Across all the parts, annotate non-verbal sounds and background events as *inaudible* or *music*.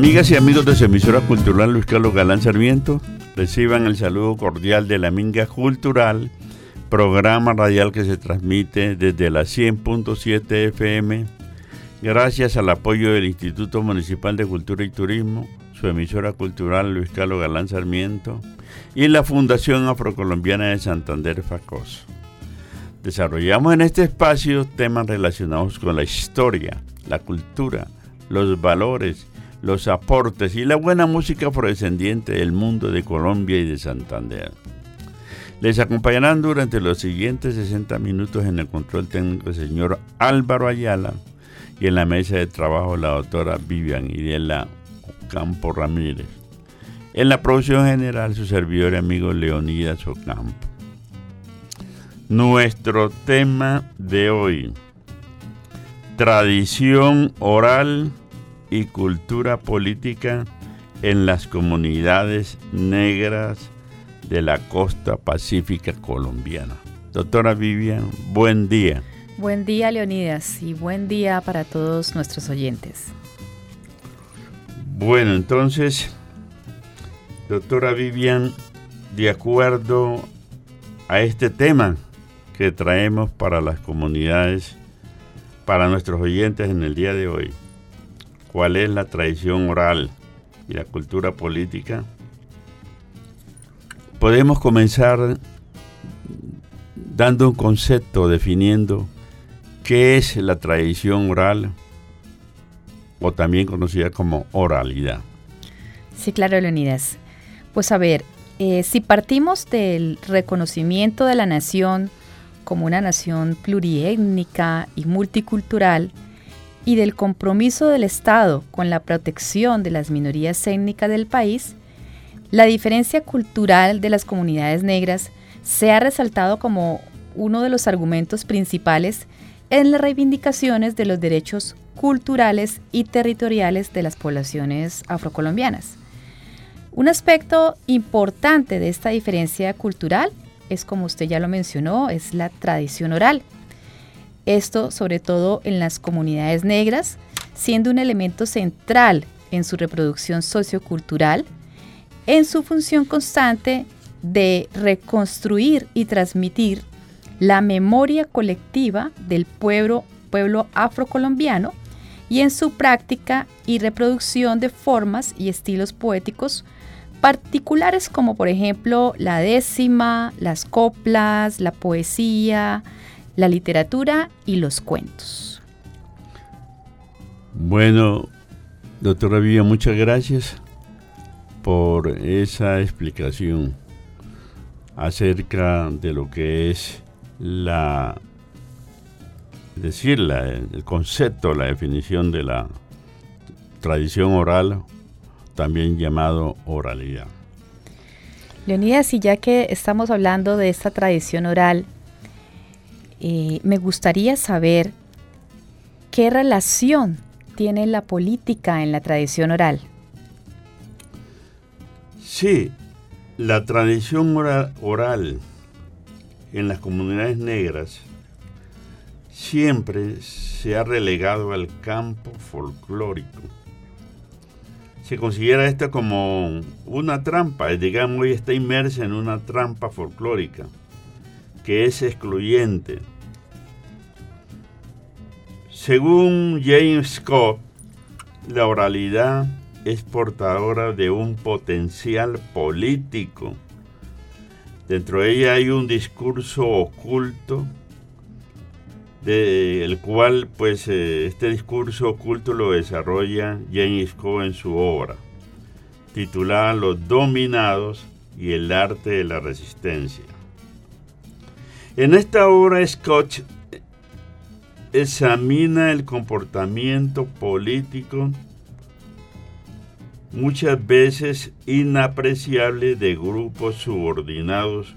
Amigas y amigos de su emisora cultural Luis Carlos Galán Sarmiento, reciban el saludo cordial de la Minga Cultural, programa radial que se transmite desde la 100.7 FM, gracias al apoyo del Instituto Municipal de Cultura y Turismo, su emisora cultural Luis Carlos Galán Sarmiento y la Fundación Afrocolombiana de Santander Facos. Desarrollamos en este espacio temas relacionados con la historia, la cultura, los valores, los aportes y la buena música afrodescendiente del mundo de Colombia y de Santander. Les acompañarán durante los siguientes 60 minutos en el control técnico el señor Álvaro Ayala y en la mesa de trabajo la doctora Vivian Idela Campo Ramírez. En la producción general su servidor y amigo Leonidas Ocampo. Nuestro tema de hoy, tradición oral y cultura política en las comunidades negras de la costa pacífica colombiana. Doctora Vivian, buen día. Buen día, Leonidas, y buen día para todos nuestros oyentes. Bueno, entonces, doctora Vivian, de acuerdo a este tema que traemos para las comunidades, para nuestros oyentes en el día de hoy, cuál es la tradición oral y la cultura política, podemos comenzar dando un concepto, definiendo qué es la tradición oral o también conocida como oralidad. Sí, claro, Leonidas. Pues a ver, eh, si partimos del reconocimiento de la nación como una nación pluriétnica y multicultural, y del compromiso del Estado con la protección de las minorías étnicas del país, la diferencia cultural de las comunidades negras se ha resaltado como uno de los argumentos principales en las reivindicaciones de los derechos culturales y territoriales de las poblaciones afrocolombianas. Un aspecto importante de esta diferencia cultural es, como usted ya lo mencionó, es la tradición oral esto sobre todo en las comunidades negras, siendo un elemento central en su reproducción sociocultural, en su función constante de reconstruir y transmitir la memoria colectiva del pueblo, pueblo afrocolombiano y en su práctica y reproducción de formas y estilos poéticos particulares como por ejemplo la décima, las coplas, la poesía, la literatura y los cuentos. Bueno, doctora Vivian, muchas gracias por esa explicación acerca de lo que es la decir el concepto, la definición de la tradición oral, también llamado oralidad. Leonidas, y ya que estamos hablando de esta tradición oral, eh, me gustaría saber qué relación tiene la política en la tradición oral. Sí, la tradición oral, en las comunidades negras siempre se ha relegado al campo folclórico. Se considera esto como una trampa, digamos, hoy está inmersa en una trampa folclórica que es excluyente. Según James Scott, la oralidad es portadora de un potencial político. Dentro de ella hay un discurso oculto, del cual pues eh, este discurso oculto lo desarrolla James Scott en su obra, titulada Los dominados y el arte de la resistencia. En esta obra Scott examina el comportamiento político muchas veces inapreciable de grupos subordinados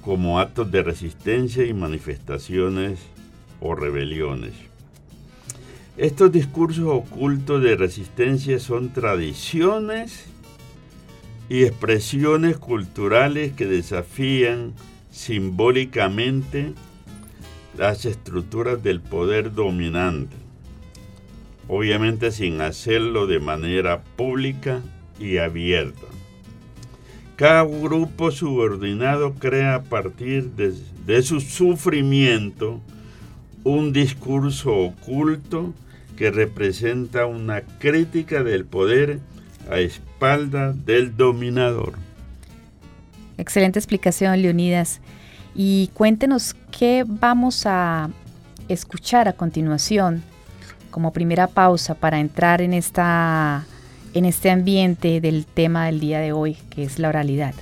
como actos de resistencia y manifestaciones o rebeliones. Estos discursos ocultos de resistencia son tradiciones y expresiones culturales que desafían simbólicamente las estructuras del poder dominante. obviamente sin hacerlo de manera pública y abierta. Cada grupo subordinado crea a partir de, su sufrimiento un discurso oculto que representa una crítica del poder a espalda del dominador. Excelente explicación, Leonidas. Y cuéntenos qué vamos a escuchar a continuación como primera pausa para entrar en, esta, en este ambiente del tema del día de hoy, que es la oralidad.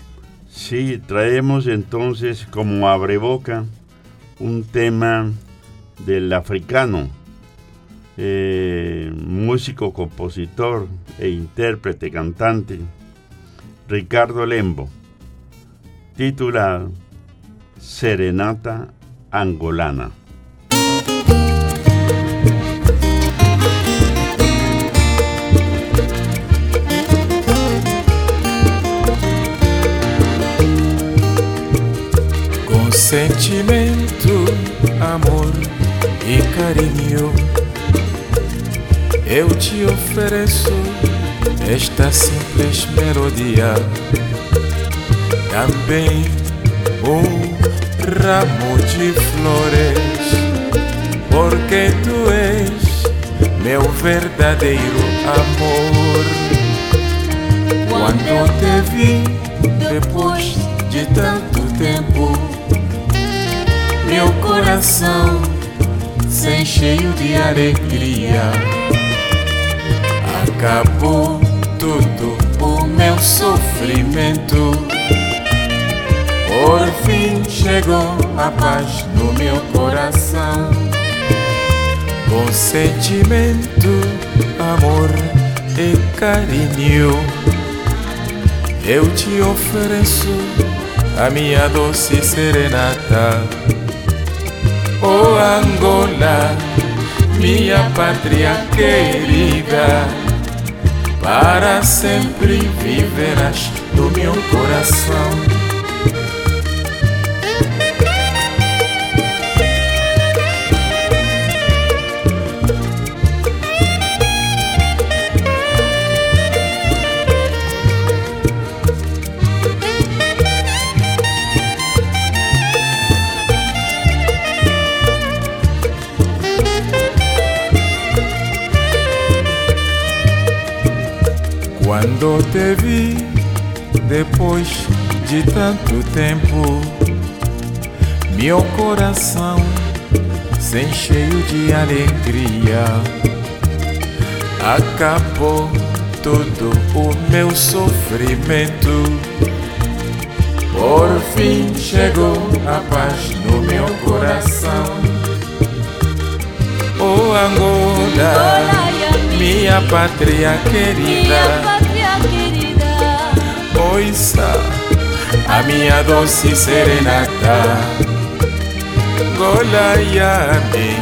Sí, traemos entonces como abreboca un tema del africano, eh, músico, compositor e intérprete, cantante, Ricardo Lembo, titulado Serenata Angolana. Com sentimento, amor e carinho, eu te ofereço esta simples melodia. Também um ramo de flores, porque tu és meu verdadeiro amor. Quando te vi depois de tanto tempo, meu coração sem cheio de alegria. Acabou tudo o meu sofrimento. Por fim chegou a paz no meu coração. Com sentimento, amor e carinho, eu te ofereço a minha doce serenata. Oh Angola, minha pátria querida, para sempre viverás no meu coração. Quando te vi depois de tanto tempo, meu coração sem cheio de alegria acabou todo o meu sofrimento. Por fim chegou a paz no meu coração. Oh Angola, minha pátria querida ouça a minha doce serenata. Golaiame,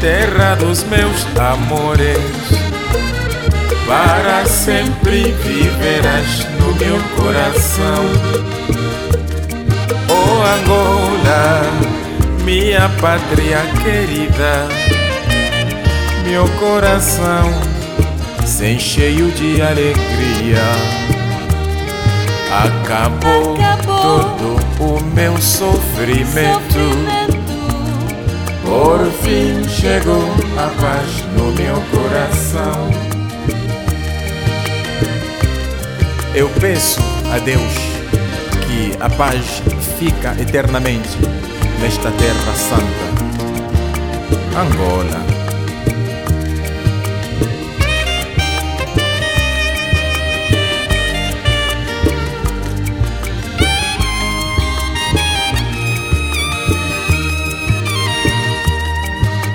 terra dos meus amores, para sempre viverás no meu coração. Oh Angola, minha pátria querida, meu coração sem cheio de alegria. Acabou, todo o meu sofrimento. Por fim chegou a paz no meu coração. Eu peço a Deus que a paz fica eternamente nesta terra santa. Angola.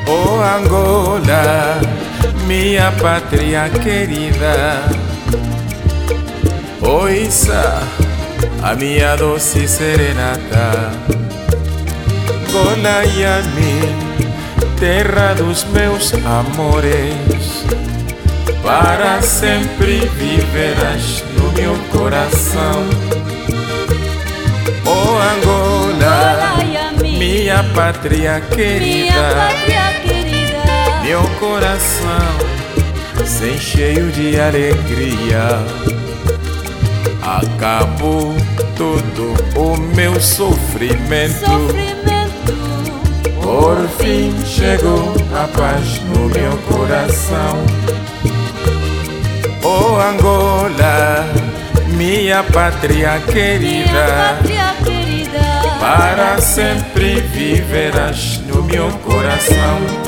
Oh Angola, minha pátria querida, ouça a minha doce serenata. Golaiame, terra dos meus amores, para sempre viverás no meu coração. Oh Angola, minha pátria querida. Meu coração sem cheio de alegria. Acabou todo o meu sofrimento. sofrimento. Por fim chegou a paz no meu coração. Oh Angola, minha pátria Minha querida, pátria querida. para sempre viverás no meu coração.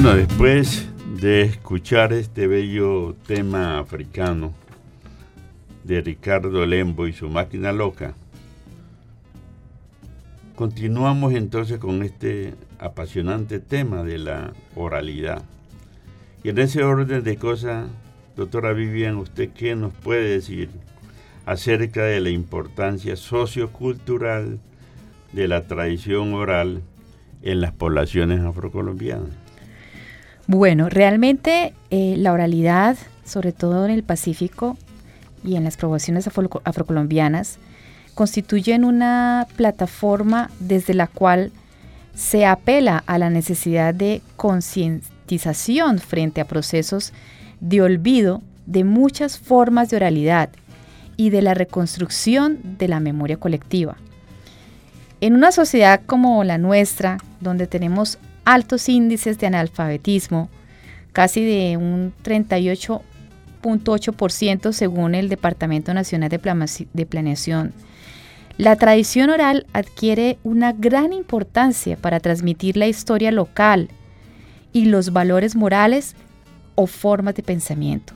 Bueno, después de escuchar este bello tema africano de Ricardo Lembo y su máquina loca, continuamos entonces con este apasionante tema de la oralidad. Y en ese orden de cosas, doctora Vivian, ¿usted qué nos puede decir acerca de la importancia sociocultural de la tradición oral en las poblaciones afrocolombianas? Bueno, realmente eh, la oralidad, sobre todo en el Pacífico y en las poblaciones afro- afrocolombianas, constituyen una plataforma desde la cual se apela a la necesidad de concientización frente a procesos de olvido de muchas formas de oralidad y de la reconstrucción de la memoria colectiva. En una sociedad como la nuestra, donde tenemos altos índices de analfabetismo, casi de un 38.8% según el Departamento Nacional de, Planeación, la tradición oral adquiere una gran importancia para transmitir la historia local y los valores morales o formas de pensamiento.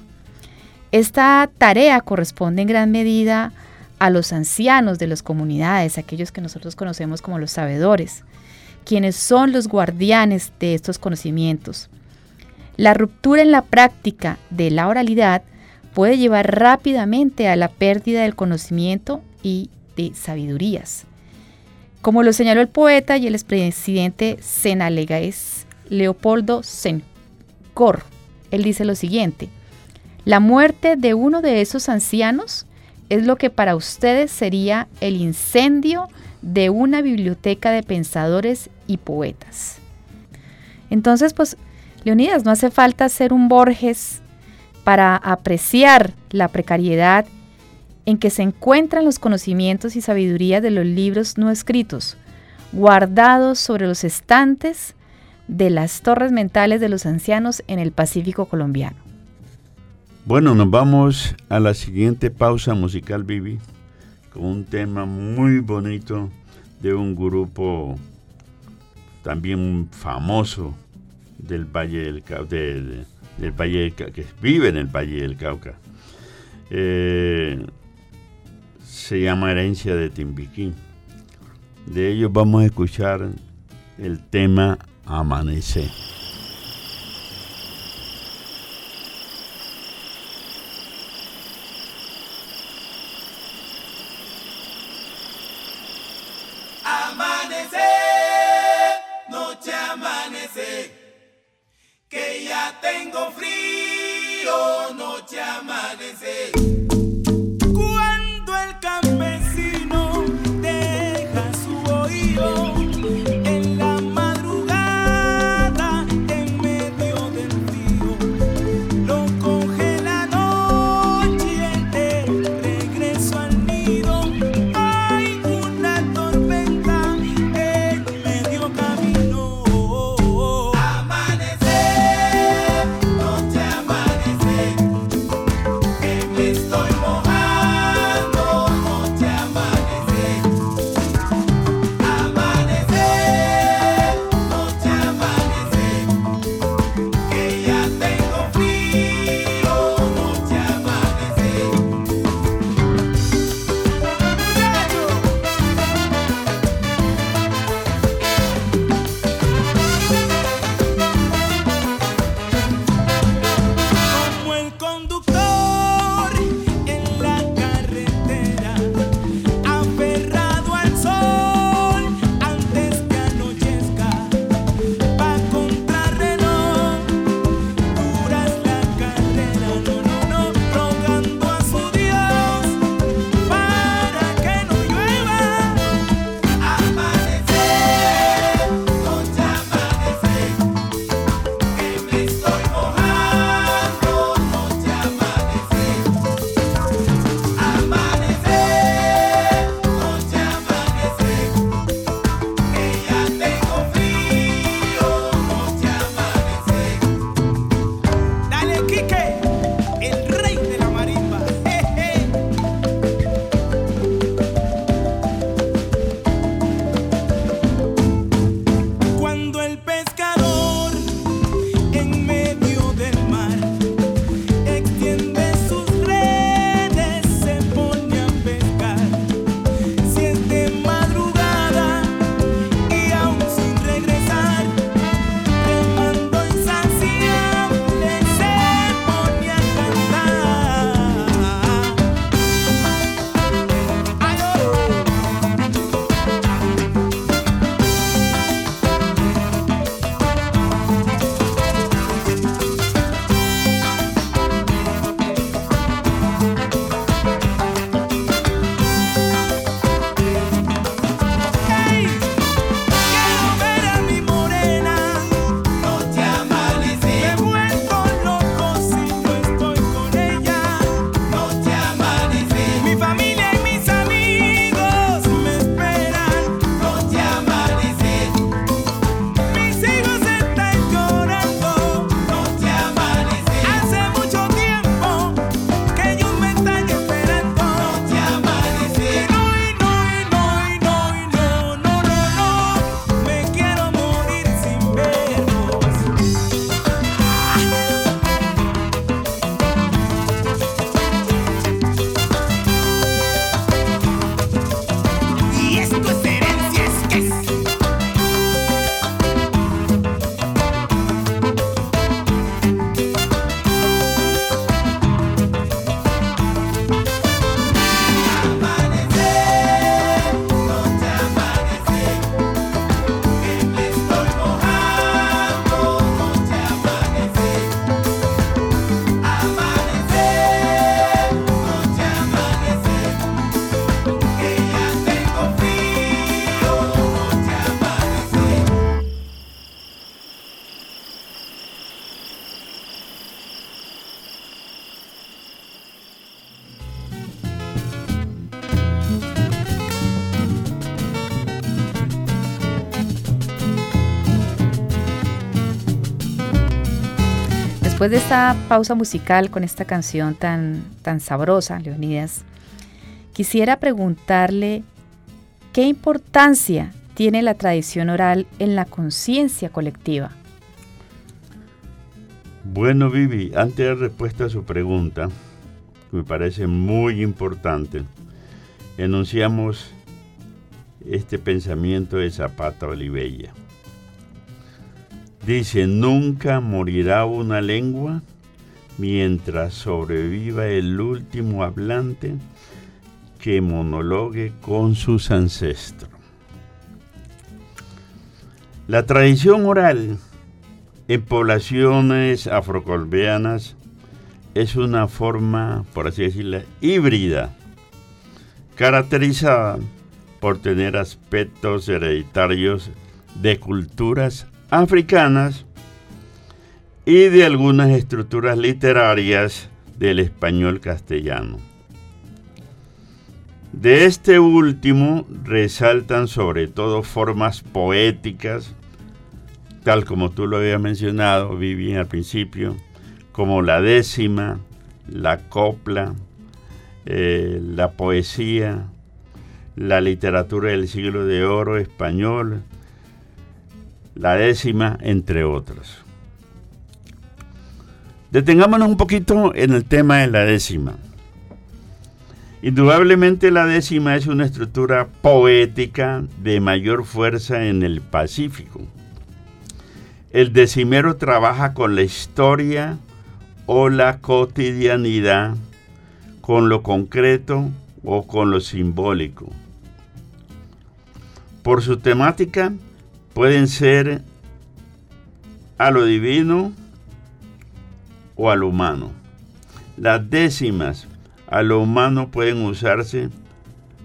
Esta tarea corresponde en gran medida a los ancianos de las comunidades, aquellos que nosotros conocemos como los sabedores, quienes son los guardianes de estos conocimientos. La ruptura en la práctica de la oralidad puede llevar rápidamente a la pérdida del conocimiento y de sabidurías. Como lo señaló el poeta y el expresidente senalegaes Leopoldo Sencor, él dice lo siguiente, la muerte de uno de esos ancianos es lo que para ustedes sería el incendio de una biblioteca de pensadores y poetas. Entonces, pues, Leonidas, no hace falta ser un Borges para apreciar la precariedad en que se encuentran los conocimientos y sabiduría de los libros no escritos, guardados sobre los estantes de las torres mentales de los ancianos en el Pacífico colombiano. Bueno, nos vamos a la siguiente pausa musical, Vivi, con un tema muy bonito de un grupo también famoso del Valle del Cauca, del Valle que vive en el Valle del Cauca. Eh, se llama Herencia de Timbiquí. De ellos vamos a escuchar el tema. Amanecer, Después de esta pausa musical con esta canción tan, tan sabrosa, Leonidas, quisiera preguntarle qué importancia tiene la tradición oral en la conciencia colectiva. Bueno, Vivi, antes de respuesta a su pregunta, que me parece muy importante, enunciamos este pensamiento de Zapata Olivella. Dice, nunca morirá una lengua mientras sobreviva el último hablante que monologue con sus ancestros. La tradición oral en poblaciones afrocolombianas es una forma, por así decirlo, híbrida, caracterizada por tener aspectos hereditarios de culturas africanas y de algunas estructuras literarias del español castellano. De este último resaltan sobre todo formas poéticas, tal como tú lo habías mencionado, Vivi, al principio, como la décima, la copla, eh, la poesía, la literatura del siglo de oro español, la décima, entre otras. Detengámonos un poquito en el tema de la décima. Indudablemente la décima es una estructura poética de mayor fuerza en el Pacífico. El decimero trabaja con la historia o la cotidianidad, con lo concreto o con lo simbólico. Por su temática, pueden ser a lo divino o a lo humano. Las décimas a lo humano pueden usarse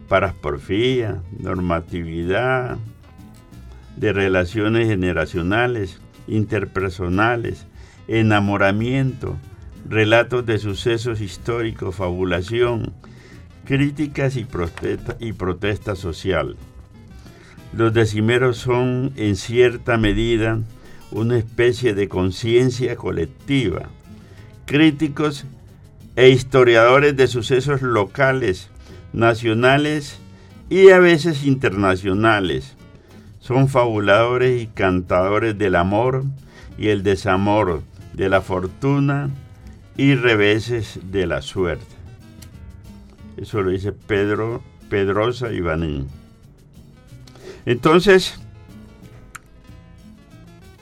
para porfía, normatividad, de relaciones generacionales, interpersonales, enamoramiento, relatos de sucesos históricos, fabulación, críticas y y protesta social. Los decimeros son en cierta medida una especie de conciencia colectiva, críticos e historiadores de sucesos locales, nacionales y a veces internacionales. Son fabuladores y cantadores del amor y el desamor, de la fortuna y reveses de la suerte. Eso lo dice Pedro Pedrosa Ivanín. Entonces,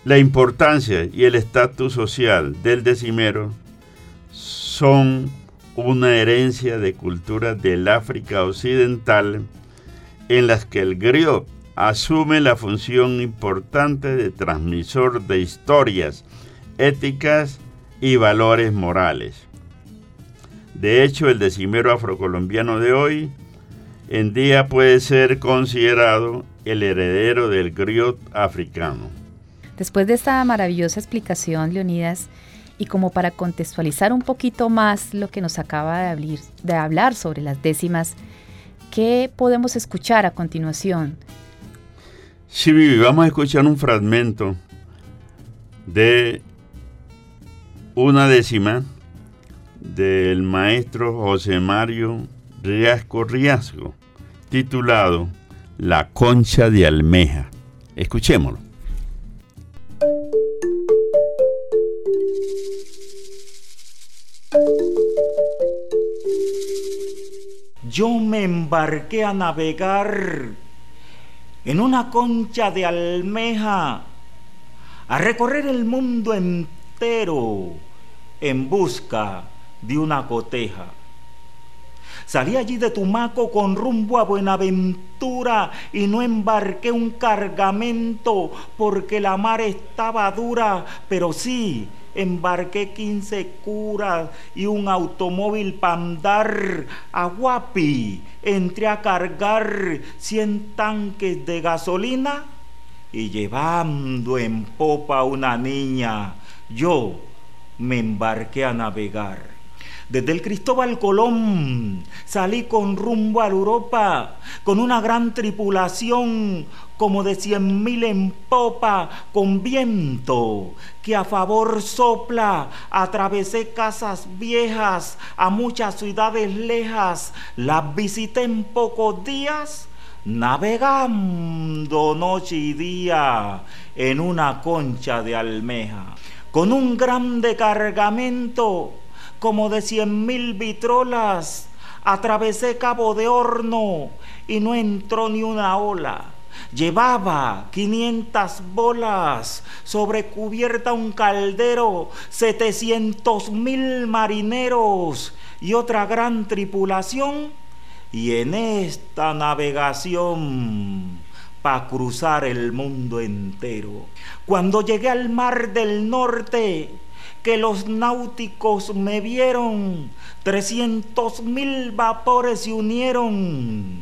la importancia y el estatus social del decimero son una herencia de culturas del África Occidental en las que el griot asume la función importante de transmisor de historias, éticas y valores morales. De hecho, el decimero afrocolombiano de hoy en día puede ser considerado el heredero del griot africano. Después de esta maravillosa explicación, Leonidas, y como para contextualizar un poquito más lo que nos acaba de hablar, de hablar sobre las décimas, ¿qué podemos escuchar a continuación? Sí, Vivi, vamos a escuchar un fragmento de una décima del maestro José Mario Riasco Riasco, titulado La concha de almeja. Escuchémoslo. Yo me embarqué a navegar en una concha de almeja, a recorrer el mundo entero en busca de una coteja. Salí allí de Tumaco con rumbo a Buenaventura y no embarqué un cargamento porque la mar estaba dura, pero sí embarqué 15 curas y un automóvil para andar a Guapi. Entré a cargar 100 tanques de gasolina y llevando en popa una niña, yo me embarqué a navegar. Desde el Cristóbal Colón salí con rumbo a Europa con una gran tripulación como de cien mil en popa con viento que a favor sopla. Atravesé casas viejas a muchas ciudades lejas, las visité en pocos días navegando noche y día en una concha de almeja, con un grande cargamento como de cien mil vitrolas, atravesé Cabo de Horno y no entró ni una ola. Llevaba 500 bolas, sobre cubierta un caldero, 700 mil marineros y otra gran tripulación. Y en esta navegación para cruzar el mundo entero, cuando llegué al mar del norte, que los náuticos me vieron, 300 mil vapores se unieron,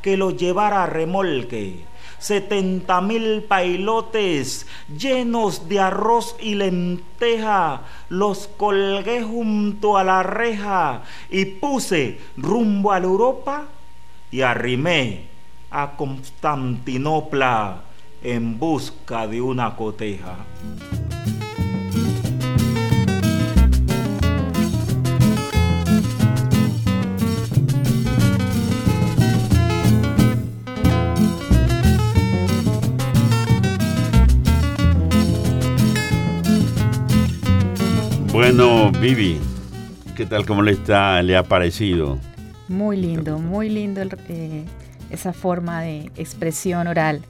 que los llevara a remolque, 70 mil pailotes llenos de arroz y lenteja, los colgué junto a la reja y puse rumbo a Europa y arrimé a Constantinopla en busca de una coteja. Bueno, Vivi, ¿qué tal? ¿Cómo le está? ¿Le ha parecido? Muy lindo, muy lindo el- eh, esa forma de expresión oral,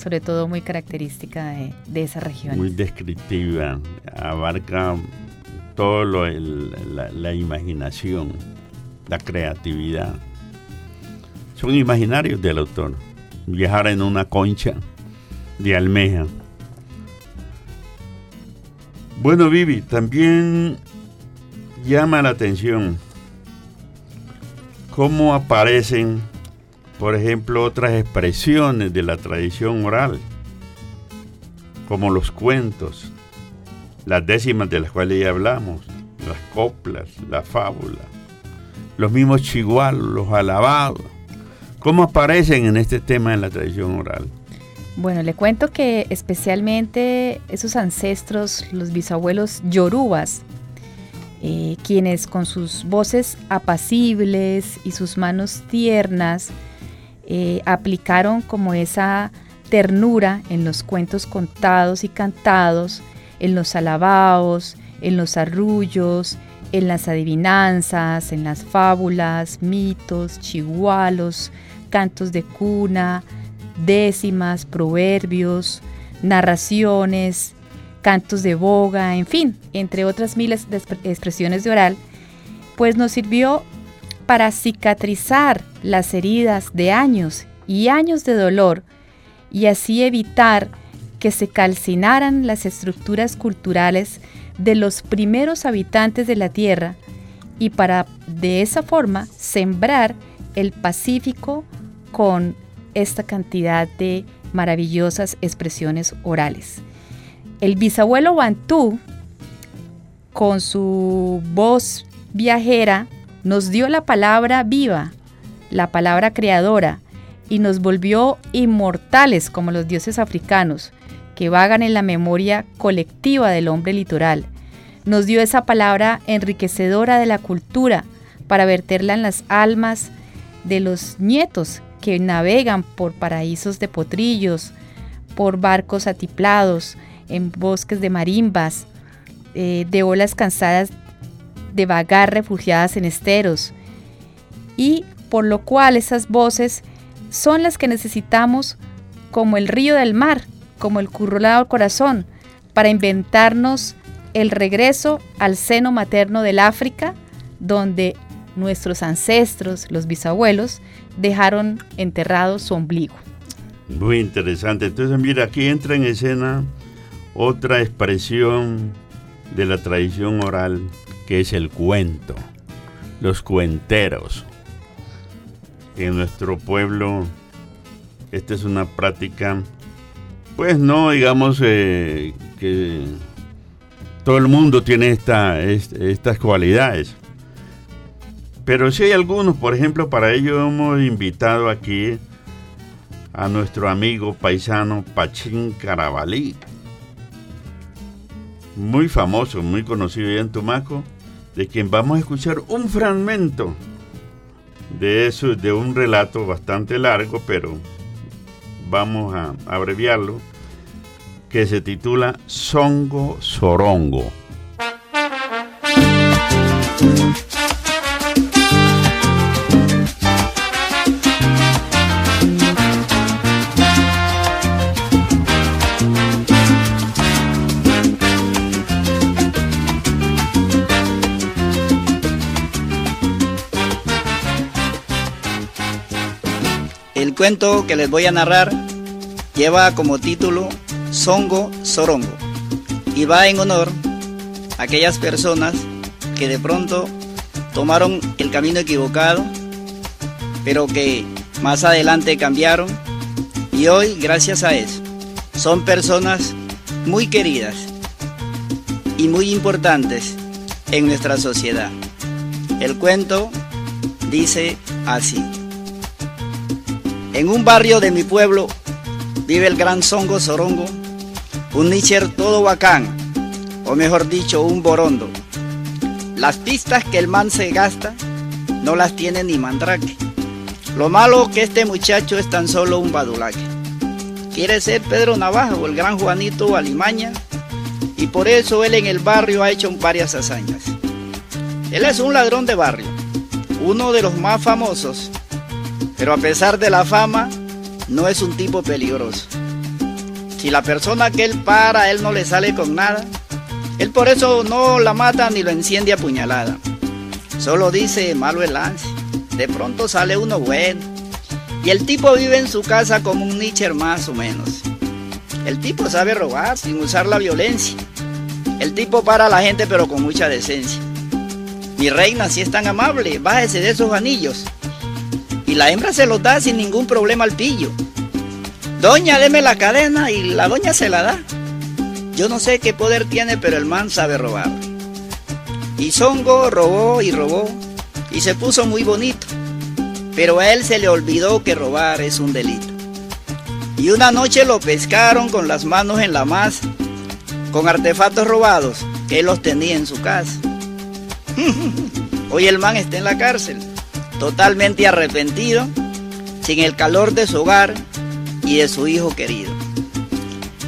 sobre todo muy característica de, de esa región. Muy descriptiva, abarca todo lo, el- la, la imaginación, la creatividad. Son imaginarios del autor. Viajar en una concha de almeja. Bueno, Vivi, también llama la atención cómo aparecen, por ejemplo, otras expresiones de la tradición oral, como los cuentos, las décimas de las cuales ya hablamos, las coplas, la fábula, los mismos chigualos, los alabados, cómo aparecen en este tema en la tradición oral. Bueno, le cuento que especialmente esos ancestros, los bisabuelos yorubas, eh, quienes con sus voces apacibles y sus manos tiernas eh, aplicaron como esa ternura en los cuentos contados y cantados, en los alabaos, en los arrullos, en las adivinanzas, en las fábulas, mitos, chigualos, cantos de cuna, décimas, proverbios, narraciones, cantos de boga, en fin, entre otras miles de expre- expresiones de oral, pues nos sirvió para cicatrizar las heridas de años y años de dolor y así evitar que se calcinaran las estructuras culturales de los primeros habitantes de la Tierra y para de esa forma sembrar el Pacífico con esta cantidad de maravillosas expresiones orales. El bisabuelo Bantú, con su voz viajera, nos dio la palabra viva, la palabra creadora, y nos volvió inmortales como los dioses africanos, que vagan en la memoria colectiva del hombre litoral. Nos dio esa palabra enriquecedora de la cultura para verterla en las almas de los nietos que navegan por paraísos de potrillos, por barcos atiplados, en bosques de marimbas, eh, de olas cansadas de vagar refugiadas en esteros, y por lo cual esas voces son las que necesitamos como el río del mar, como el currulado corazón, para inventarnos el regreso al seno materno del África, donde nuestros ancestros, los bisabuelos, dejaron enterrado su ombligo. Muy interesante. Entonces, mira, aquí entra en escena otra expresión de la tradición oral, que es el cuento, los cuenteros. En nuestro pueblo, esta es una práctica, pues no digamos eh, que todo el mundo tiene esta, est- estas cualidades, Pero sí hay algunos, por ejemplo, para ello hemos invitado aquí a nuestro amigo paisano Pachín Carabalí, muy famoso, muy conocido ya en Tumaco, de quien vamos a escuchar un fragmento de eso, de un relato bastante largo, pero vamos a abreviarlo, que se titula Songo Sorongo. Cuento que les voy a narrar lleva como título Songo Sorongo y va en honor a aquellas personas que de pronto tomaron el camino equivocado, pero que más adelante cambiaron y hoy, gracias a eso, son personas muy queridas y muy importantes en nuestra sociedad. El cuento dice así. En un barrio de mi pueblo vive el gran Songo Sorongo, un nicher todo bacán, o mejor dicho, un borondo. Las pistas que el man se gasta no las tiene ni mandrake. Lo malo que este muchacho es tan solo un badulaque. Quiere ser Pedro Navaja o el gran Juanito Alimaña y por eso él en el barrio ha hecho varias hazañas. Él es un ladrón de barrio, uno de los más famosos pero a pesar de la fama, no es un tipo peligroso. Si la persona que él para, él no le sale con nada, él por eso no la mata ni lo enciende a puñalada. Solo dice malo el lance. De pronto sale uno bueno. Y el tipo vive en su casa como un nicher más o menos. El tipo sabe robar sin usar la violencia. El tipo para a la gente pero con mucha decencia. Mi reina, si es tan amable, bájese de esos anillos y la hembra se los da sin ningún problema al pillo. Doña, deme la cadena y la doña se la da. Yo no sé qué poder tiene, pero el man sabe robar. Y Zongo robó y robó y se puso muy bonito. Pero a él se le olvidó que robar es un delito. Y una noche lo pescaron con las manos en la masa, con artefactos robados que él los tenía en su casa. *laughs* Hoy el man está en la cárcel totalmente arrepentido, sin el calor de su hogar y de su hijo querido.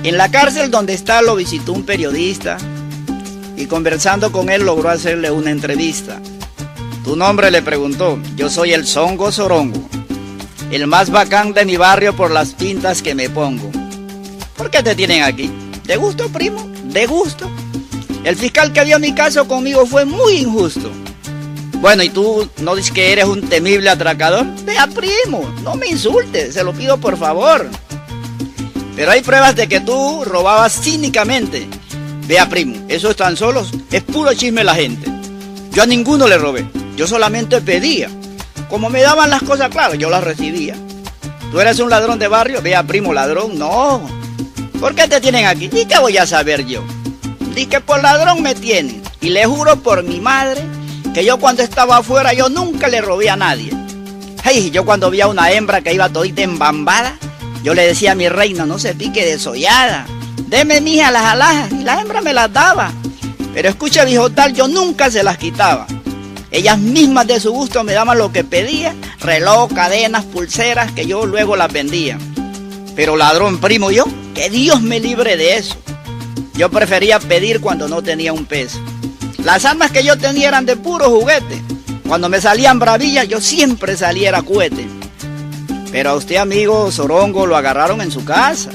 En la cárcel donde está lo visitó un periodista y conversando con él logró hacerle una entrevista. Tu nombre le preguntó, yo soy el Songo Sorongo, el más bacán de mi barrio por las pintas que me pongo. ¿Por qué te tienen aquí? ¿De gusto, primo? ¿De gusto? El fiscal que vio mi caso conmigo fue muy injusto. Bueno, ¿y tú no dices que eres un temible atracador? Vea, primo, no me insultes, se lo pido por favor. Pero hay pruebas de que tú robabas cínicamente. Vea, primo, eso es tan solo, es puro chisme la gente. Yo a ninguno le robé, yo solamente pedía. Como me daban las cosas claras, yo las recibía. ¿Tú eres un ladrón de barrio? Vea, primo, ladrón, no. ¿Por qué te tienen aquí? ¿Y qué voy a saber yo? Di que por ladrón me tienen. Y le juro por mi madre que yo cuando estaba afuera yo nunca le robé a nadie. Hey, yo cuando vi a una hembra que iba todita embambada, yo le decía a mi reina, no se pique desollada, deme mija las alhajas, y la hembra me las daba. Pero escucha, viejo tal, yo nunca se las quitaba. Ellas mismas de su gusto me daban lo que pedía, reloj, cadenas, pulseras, que yo luego las vendía. Pero ladrón primo yo, que Dios me libre de eso. Yo prefería pedir cuando no tenía un peso. Las armas que yo tenía eran de puro juguete. Cuando me salían bravillas, yo siempre saliera cohete. Pero a usted, amigo Sorongo, lo agarraron en su casa.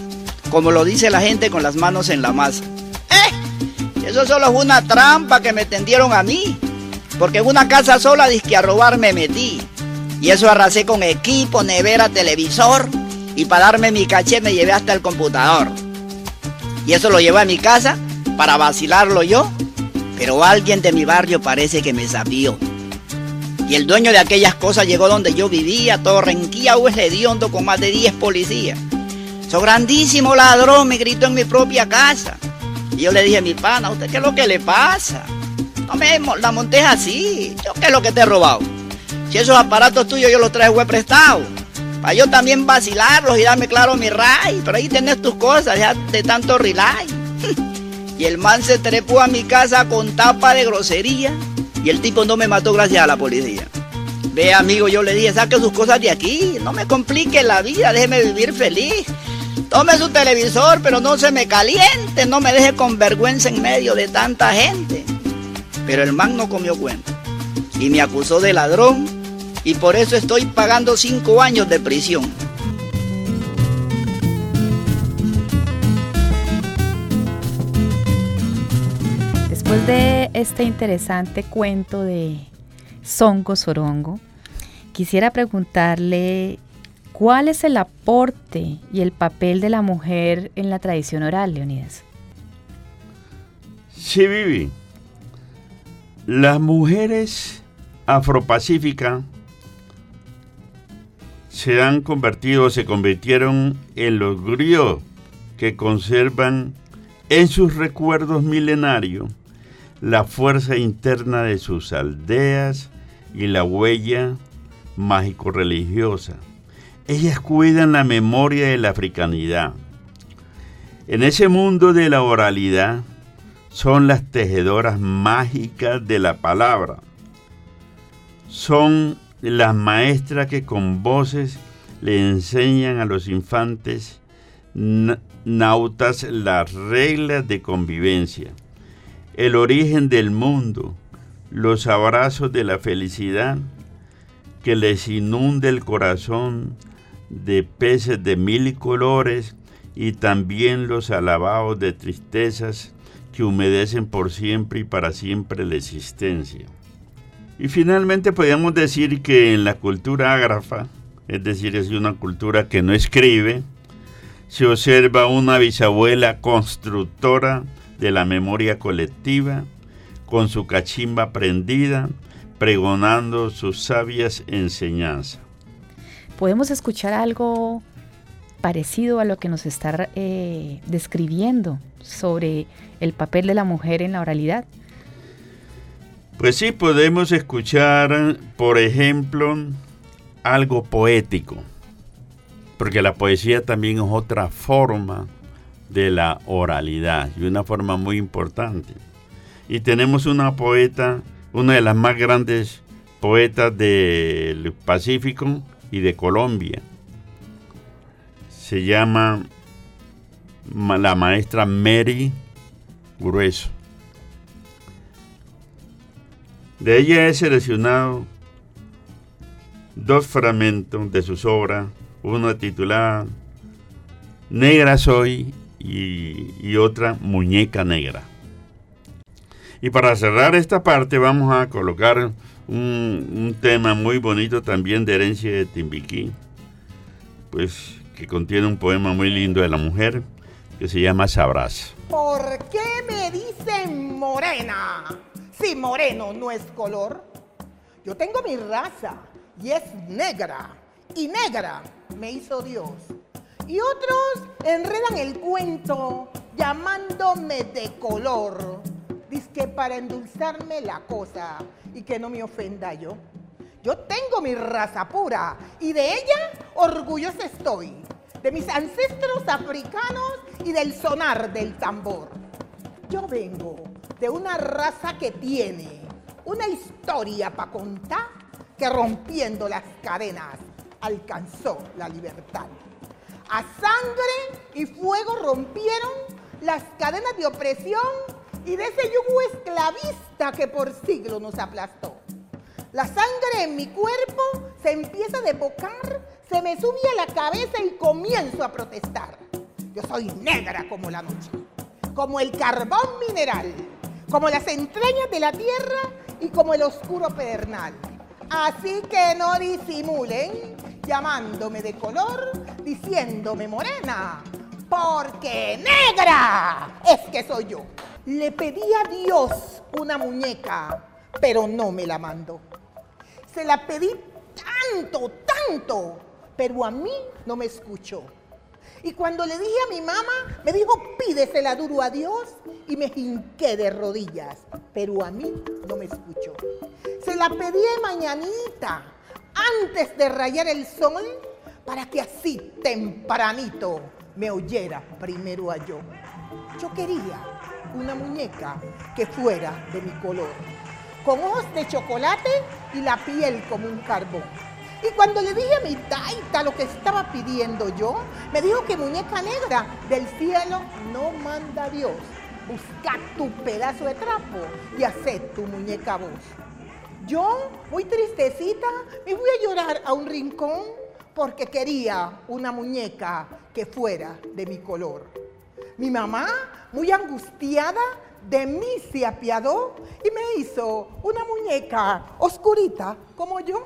Como lo dice la gente con las manos en la masa. ¡Eh! Eso solo es una trampa que me tendieron a mí. Porque en una casa sola disque a robar me metí. Y eso arrasé con equipo, nevera, televisor. Y para darme mi caché me llevé hasta el computador. Y eso lo llevé a mi casa para vacilarlo yo pero alguien de mi barrio parece que me sabió. Y el dueño de aquellas cosas llegó donde yo vivía, todo renquía, es hediondo con más de 10 policías. So grandísimo ladrón me gritó en mi propia casa. Y yo le dije, mi pana, ¿usted qué es lo que le pasa? No me la montes así. ¿Yo qué es lo que te he robado? Si esos aparatos tuyos yo los traje prestado. Para yo también vacilarlos y darme claro mi ray. Pero ahí tenés tus cosas ya de tanto relay. *laughs* y el man se trepó a mi casa con tapa de grosería. Y el tipo no me mató gracias a la policía. Ve amigo, yo le dije, saque sus cosas de aquí. No me complique la vida, déjeme vivir feliz. Tome su televisor, pero no se me caliente. No me deje con vergüenza en medio de tanta gente. Pero el man no comió cuenta. Y me acusó de ladrón y por eso estoy pagando cinco años de prisión. De este interesante cuento de Songo Sorongo, quisiera preguntarle cuál es el aporte y el papel de la mujer en la tradición oral, Leonidas. Sí, Vivi. Las mujeres afropacíficas se han convertido, se convirtieron en los griots que conservan en sus recuerdos milenarios la fuerza interna de sus aldeas y la huella mágico-religiosa. Ellas cuidan la memoria de la africanidad. En ese mundo de la oralidad son las tejedoras mágicas de la palabra. Son las maestras que con voces le enseñan a los infantes nautas las reglas de convivencia, el origen del mundo, los abrazos de la felicidad que les inunde el corazón de peces de mil colores y también los alabados de tristezas que humedecen por siempre y para siempre la existencia. Y finalmente podríamos decir que en la cultura ágrafa, es decir, es una cultura que no escribe, se observa una bisabuela constructora de la memoria colectiva, con su cachimba prendida, pregonando sus sabias enseñanzas. Podemos escuchar algo parecido a lo que nos está eh, describiendo sobre el papel de la mujer en la oralidad. Pues sí, podemos escuchar, por ejemplo, algo poético, porque la poesía también es otra forma de la oralidad y una forma muy importante. Y tenemos una poeta, una de las más grandes poetas del Pacífico y de Colombia. Se llama la maestra Mary Grueso. De ella he seleccionado dos fragmentos de sus obras, una titulada Negra soy y, y, otra Muñeca Negra. Y para cerrar esta parte vamos a colocar un, tema muy bonito también de herencia de Timbiquí, pues que contiene un poema muy lindo de la mujer que se llama Sabrás. ¿Por qué me dicen morena? Si moreno no es color. Yo tengo mi raza y es negra. Y negra me hizo Dios. Y otros enredan el cuento llamándome de color. Dice que para endulzarme la cosa y que no me ofenda yo. Yo tengo mi raza pura y de ella orgullosa estoy. De mis ancestros africanos y del sonar del tambor. Yo vengo de una raza que tiene una historia para contar que rompiendo las cadenas alcanzó la libertad. A sangre y fuego rompieron las cadenas de opresión y de ese yugo esclavista que por siglos nos aplastó. La sangre en mi cuerpo se empieza a desbocar, se me sube a la cabeza y comienzo a protestar. Yo soy negra como la noche, como el carbón mineral, como las entrañas de la tierra y como el oscuro pedernal. Así que no disimulen llamándome de color, diciéndome morena, porque negra es que soy yo. Le pedí a Dios una muñeca, pero no me la mandó. Se la pedí tanto, tanto, pero a mí no me escuchó. Y cuando le dije a mi mamá, me dijo, pídesela duro a Dios. Y me hinqué de rodillas, pero a mí no me escuchó. Se la pedí mañanita, antes de rayar el sol para que así tempranito me oyera primero a yo. Yo quería una muñeca que fuera de mi color, con ojos de chocolate y la piel como un carbón. Y cuando le dije a mi taita lo que estaba pidiendo yo, me dijo que muñeca negra del cielo no manda Dios. Busca tu pedazo de trapo y haz tu muñeca voz. Yo, muy tristecita, me fui a llorar a un rincón porque quería una muñeca que fuera de mi color. Mi mamá, muy angustiada, de mí se apiadó y me hizo una muñeca oscurita como yo.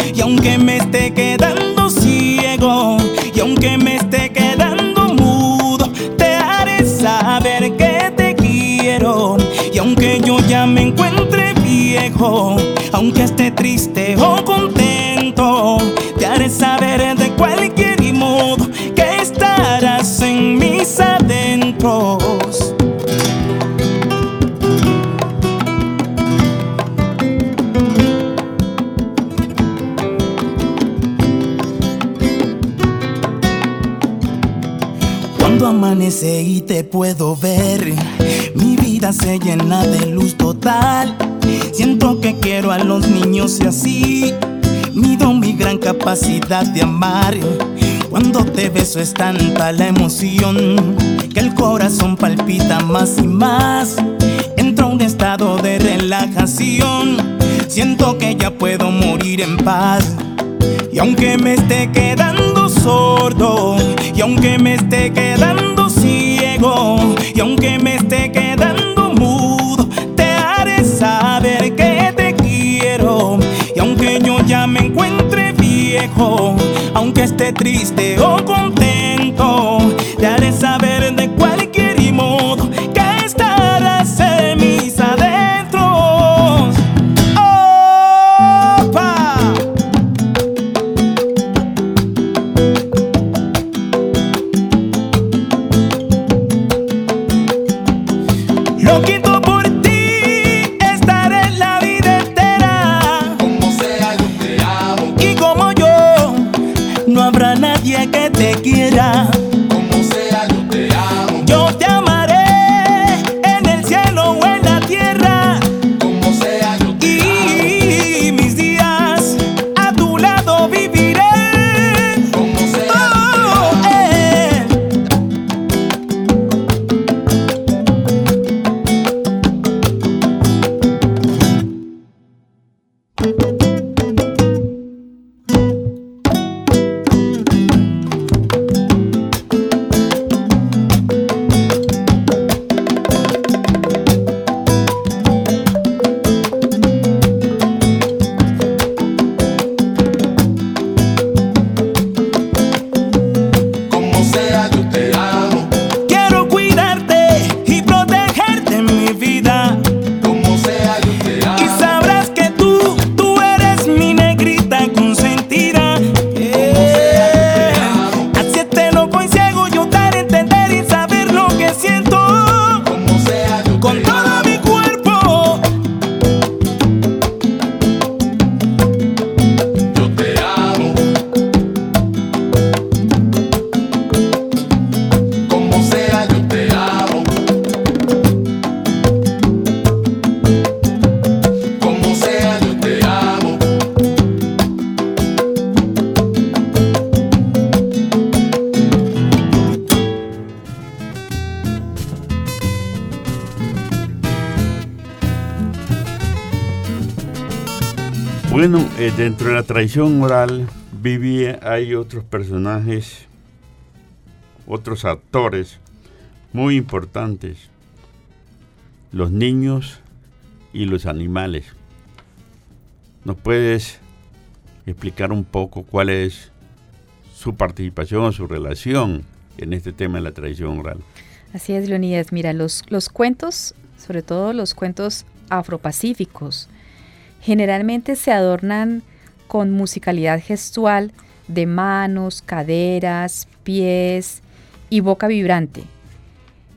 y aunque me esté quedando ciego, y aunque me esté quedando mudo, te haré saber que te quiero. Y aunque yo ya me encuentre viejo, aunque esté triste o contento, te haré saber amanece y te puedo ver, mi vida se llena de luz total. Siento que quiero a los niños y así mido mi gran capacidad de amar. Cuando te beso es tanta la emoción que el corazón palpita más y más. Entro a un estado de relajación. Siento que ya puedo morir en paz. Y aunque me esté quedando sordo, y aunque me esté quedando ciego, y aunque me esté quedando mudo, te haré saber que te quiero. Y aunque yo ya me encuentre viejo, aunque esté triste o contento, eh, dentro de la tradición oral, vivía, hay otros personajes, otros actores muy importantes, los niños y los animales. ¿Nos puedes explicar un poco cuál es su participación, su relación en este tema de la tradición oral? Así es, Leonidas. Mira, los, los cuentos, sobre todo los cuentos afropacíficos, generalmente se adornan con musicalidad gestual de manos, caderas, pies y boca vibrante.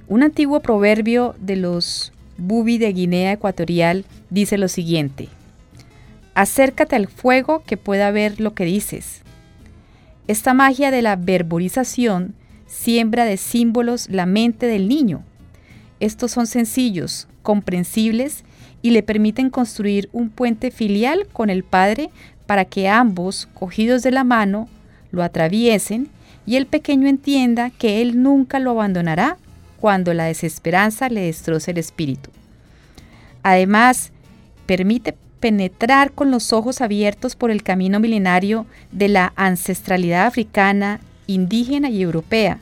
Un antiguo proverbio de los Bubi de Guinea Ecuatorial dice lo siguiente: Acércate al fuego que pueda ver lo que dices. Esta magia de la verborización siembra de símbolos la mente del niño. Estos son sencillos, comprensibles y le permiten construir un puente filial con el padre para que ambos, cogidos de la mano, lo atraviesen y el pequeño entienda que él nunca lo abandonará cuando la desesperanza le destroce el espíritu. Además, permite penetrar con los ojos abiertos por el camino milenario de la ancestralidad africana, indígena y europea.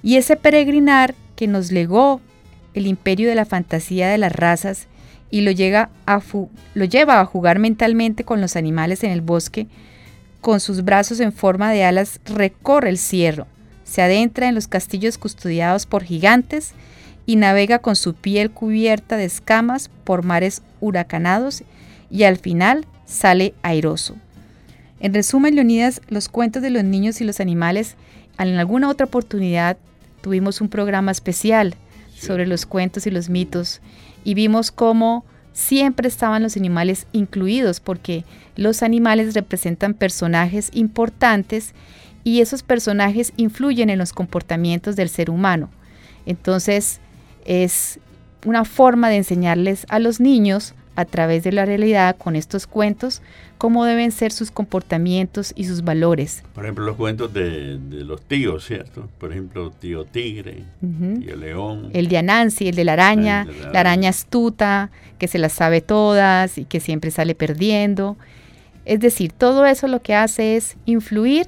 Y ese peregrinar que nos legó el imperio de la fantasía de las razas y lo, llega a lo lleva a jugar mentalmente con los animales en el bosque, con sus brazos en forma de alas recorre el cierro, se adentra en los castillos custodiados por gigantes y navega con su piel cubierta de escamas por mares huracanados y al final sale airoso. En resumen, Leonidas, los cuentos de los niños y los animales, en alguna otra oportunidad tuvimos un programa especial sobre los cuentos y los mitos y vimos cómo siempre estaban los animales incluidos porque los animales representan personajes importantes y esos personajes influyen en los comportamientos del ser humano. Entonces es una forma de enseñarles a los niños a través de la realidad con estos cuentos cómo deben ser sus comportamientos y sus valores. Por ejemplo, los cuentos de, los tíos, ¿cierto? Por ejemplo, tío tigre, tío león. El de Anansi, el de la araña, la, araña astuta, que se las sabe todas y que siempre sale perdiendo. Es decir, todo eso lo que hace es influir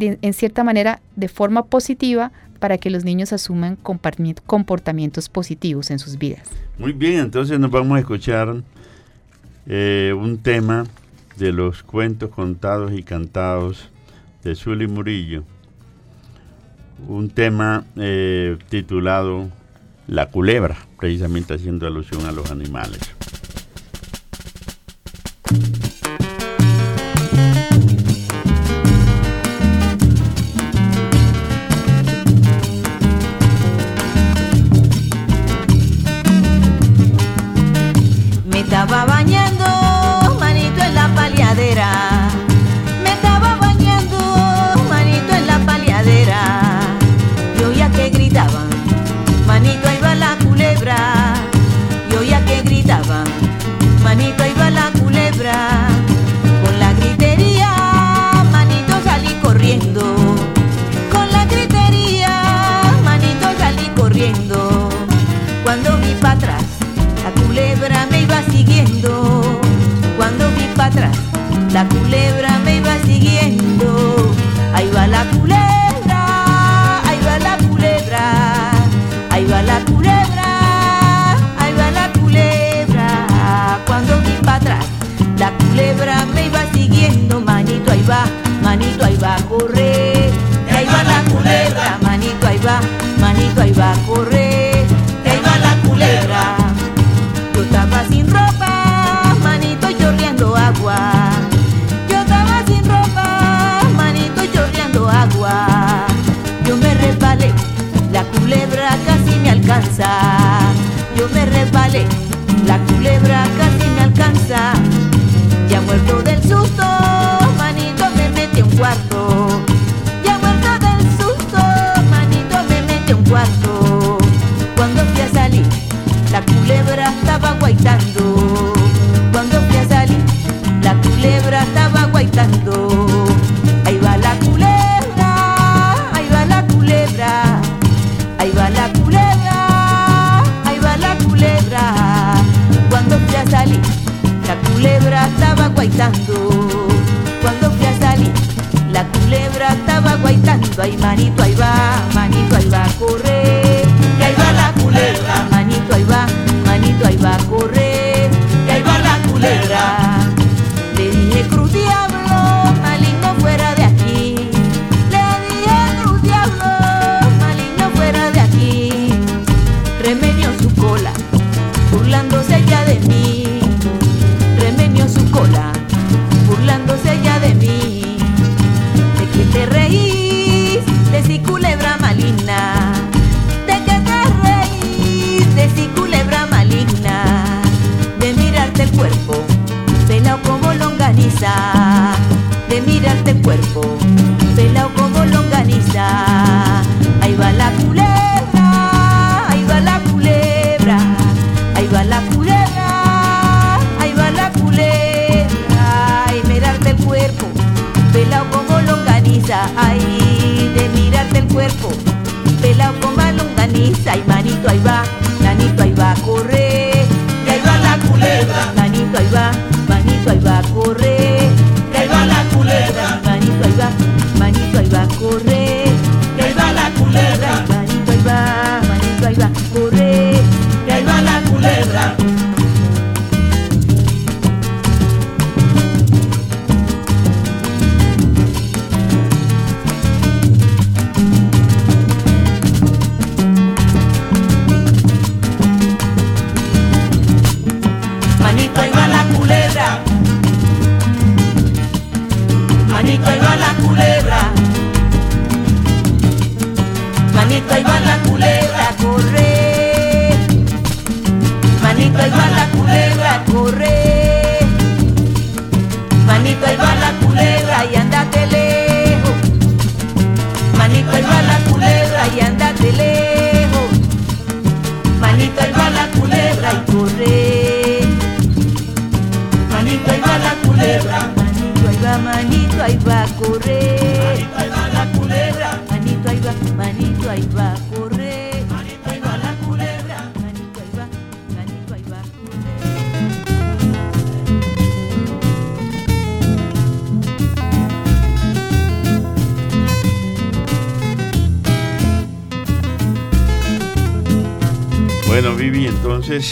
en cierta manera de forma positiva para que los niños asuman comportamientos positivos en sus vidas. Muy bien, entonces nos vamos a escuchar eh, un tema de los cuentos contados y cantados de Zuli Murillo, un tema eh, titulado La culebra, precisamente haciendo alusión a los animales. La culebra me iba siguiendo. Ahí va la culebra, ahí va la culebra, ahí va la culebra, ahí va la culebra. Cuando vi para atrás, la culebra me iba siguiendo, manito ahí va, manito ahí va a correr. Ahí va la culebra, manito ahí va, manito ahí va a Ay, manito, ahí va, manito, ahí va a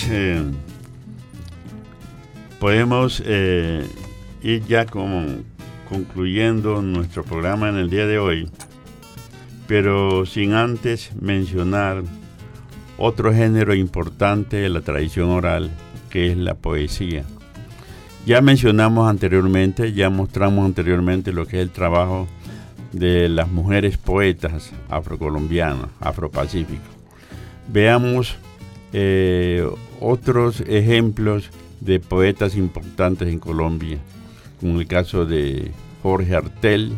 eh, podemos eh, ir ya como concluyendo nuestro programa en el día de hoy, pero sin antes mencionar otro género importante de la tradición oral, que es la poesía. Ya mencionamos anteriormente, ya mostramos anteriormente lo que es el trabajo de las mujeres poetas afrocolombianas, afropacíficas. Veamos eh, otros ejemplos de poetas importantes en Colombia, como el caso de Jorge Artel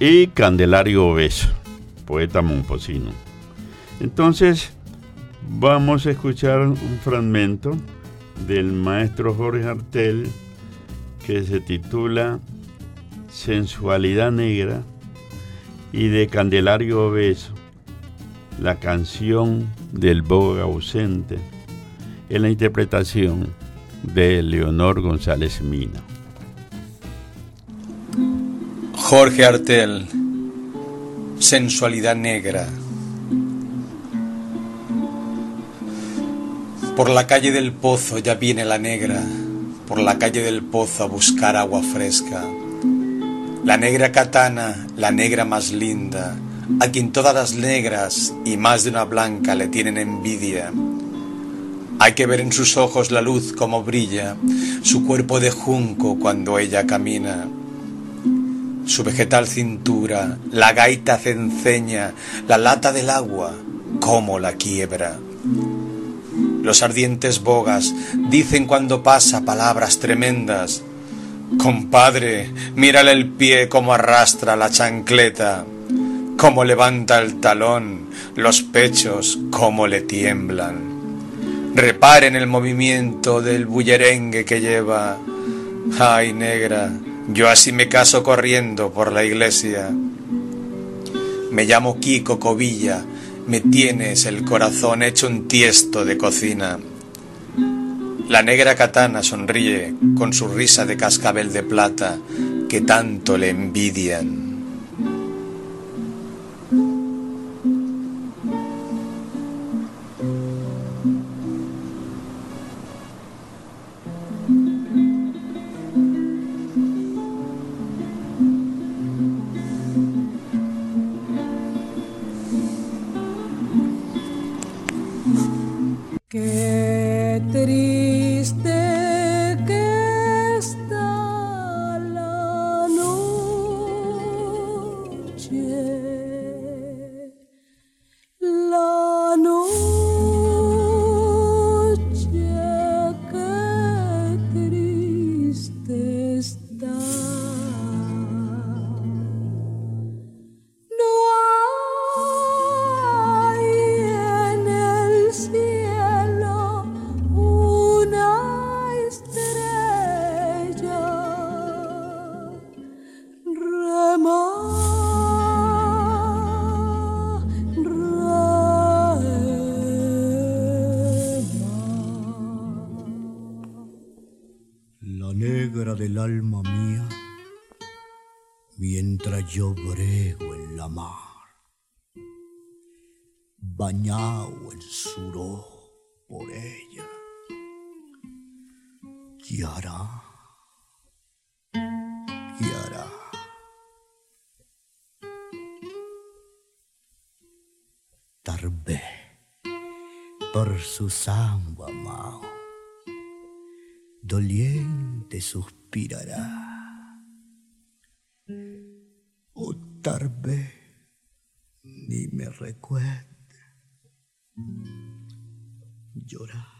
y Candelario Obeso, poeta momposino. Entonces, vamos a escuchar un fragmento del maestro Jorge Artel que se titula Sensualidad Negra y de Candelario Obeso, la canción del boga ausente, en la interpretación de Leonor González Mina. Jorge Artel, Sensualidad Negra. Por la calle del pozo ya viene la negra, por la calle del pozo a buscar agua fresca. La negra katana, la negra más linda, a quien todas las negras y más de una blanca le tienen envidia. Hay que ver en sus ojos la luz como brilla, su cuerpo de junco cuando ella camina. Su vegetal cintura, la gaita cenceña, la lata del agua, cómo la quiebra. Los ardientes bogas dicen cuando pasa palabras tremendas. Compadre, mírale el pie como arrastra la chancleta, cómo levanta el talón, los pechos, cómo le tiemblan. Reparen el movimiento del bullerengue que lleva. Ay, negra, yo así me caso corriendo por la iglesia. Me llamo Kiko Covilla, me tienes el corazón hecho un tiesto de cocina. La negra katana sonríe con su risa de cascabel de plata que tanto le envidian. Noche, alma mía, mientras yo brego en la mar, bañado en sudor por ella, Yara, Yara. Tarbe por su samba amado doliente O tal vez ni me recuerde. Llora,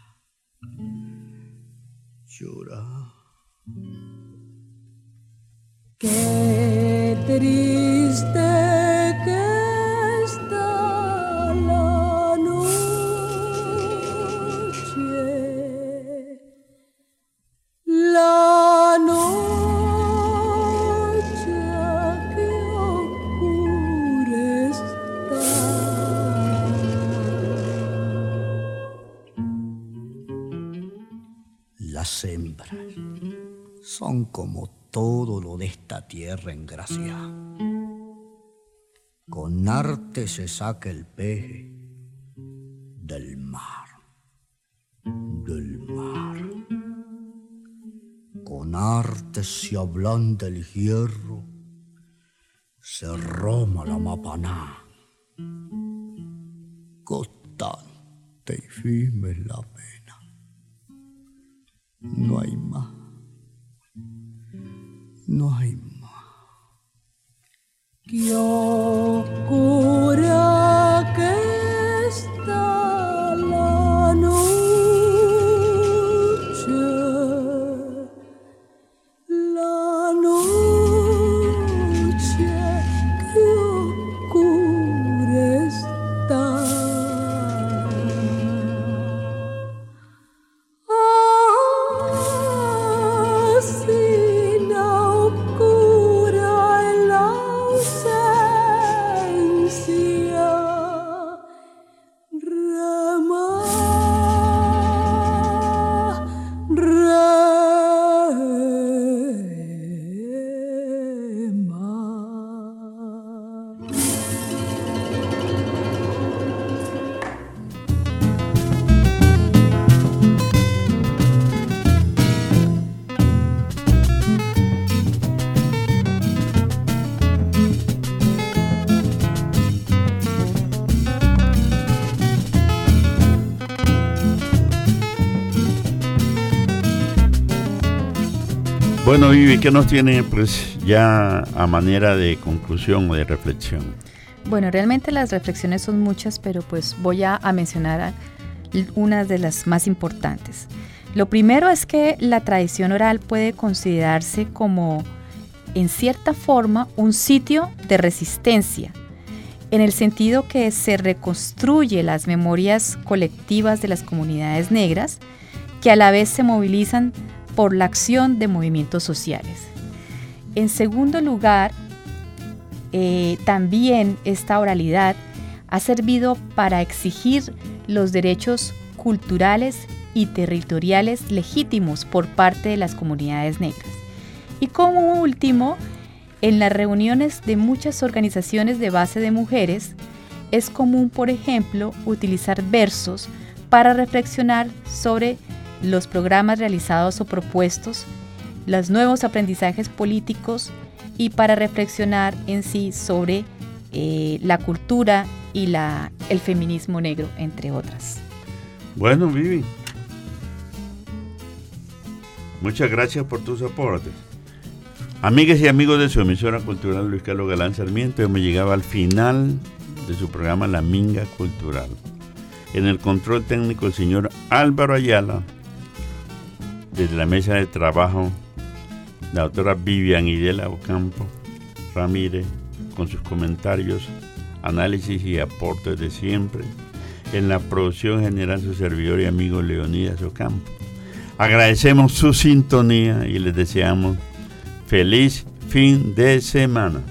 Las hembras son como todo lo de esta tierra en gracia. Con arte se saca el peje del mar, del mar. Con arte se ablanda el hierro, se roma la mapaná. Constante y firme la pena. No hay más. Bueno, Vivi, ¿qué nos tiene pues ya a manera de conclusión o de reflexión? Bueno, realmente las reflexiones son muchas, pero pues voy a, a mencionar unas de las más importantes. Lo primero es que la tradición oral puede considerarse como, en cierta forma, un sitio de resistencia, en el sentido que se reconstruye las memorias colectivas de las comunidades negras, que a la vez se movilizan por la acción de movimientos sociales. En segundo lugar, eh, también esta oralidad ha servido para exigir los derechos culturales y territoriales legítimos por parte de las comunidades negras. Y como último, en las reuniones de muchas organizaciones de base de mujeres, es común, por ejemplo, utilizar versos para reflexionar sobre los programas realizados o propuestos, los nuevos aprendizajes políticos y para reflexionar en sí sobre eh, la cultura y la, el feminismo negro, entre otras. Bueno, Vivi. Muchas gracias por tus aportes. Amigas y amigos de su emisora cultural Luis Carlos Galán Sarmiento, hemos llegado al final de su programa La Minga Cultural. En el control técnico el señor Álvaro Ayala, desde la mesa de trabajo, la doctora Vivian Idela Ocampo Ramírez, con sus comentarios, análisis y aportes de siempre. En la producción general su servidor y amigo Leonidas Ocampo. Agradecemos su sintonía y les deseamos feliz fin de semana.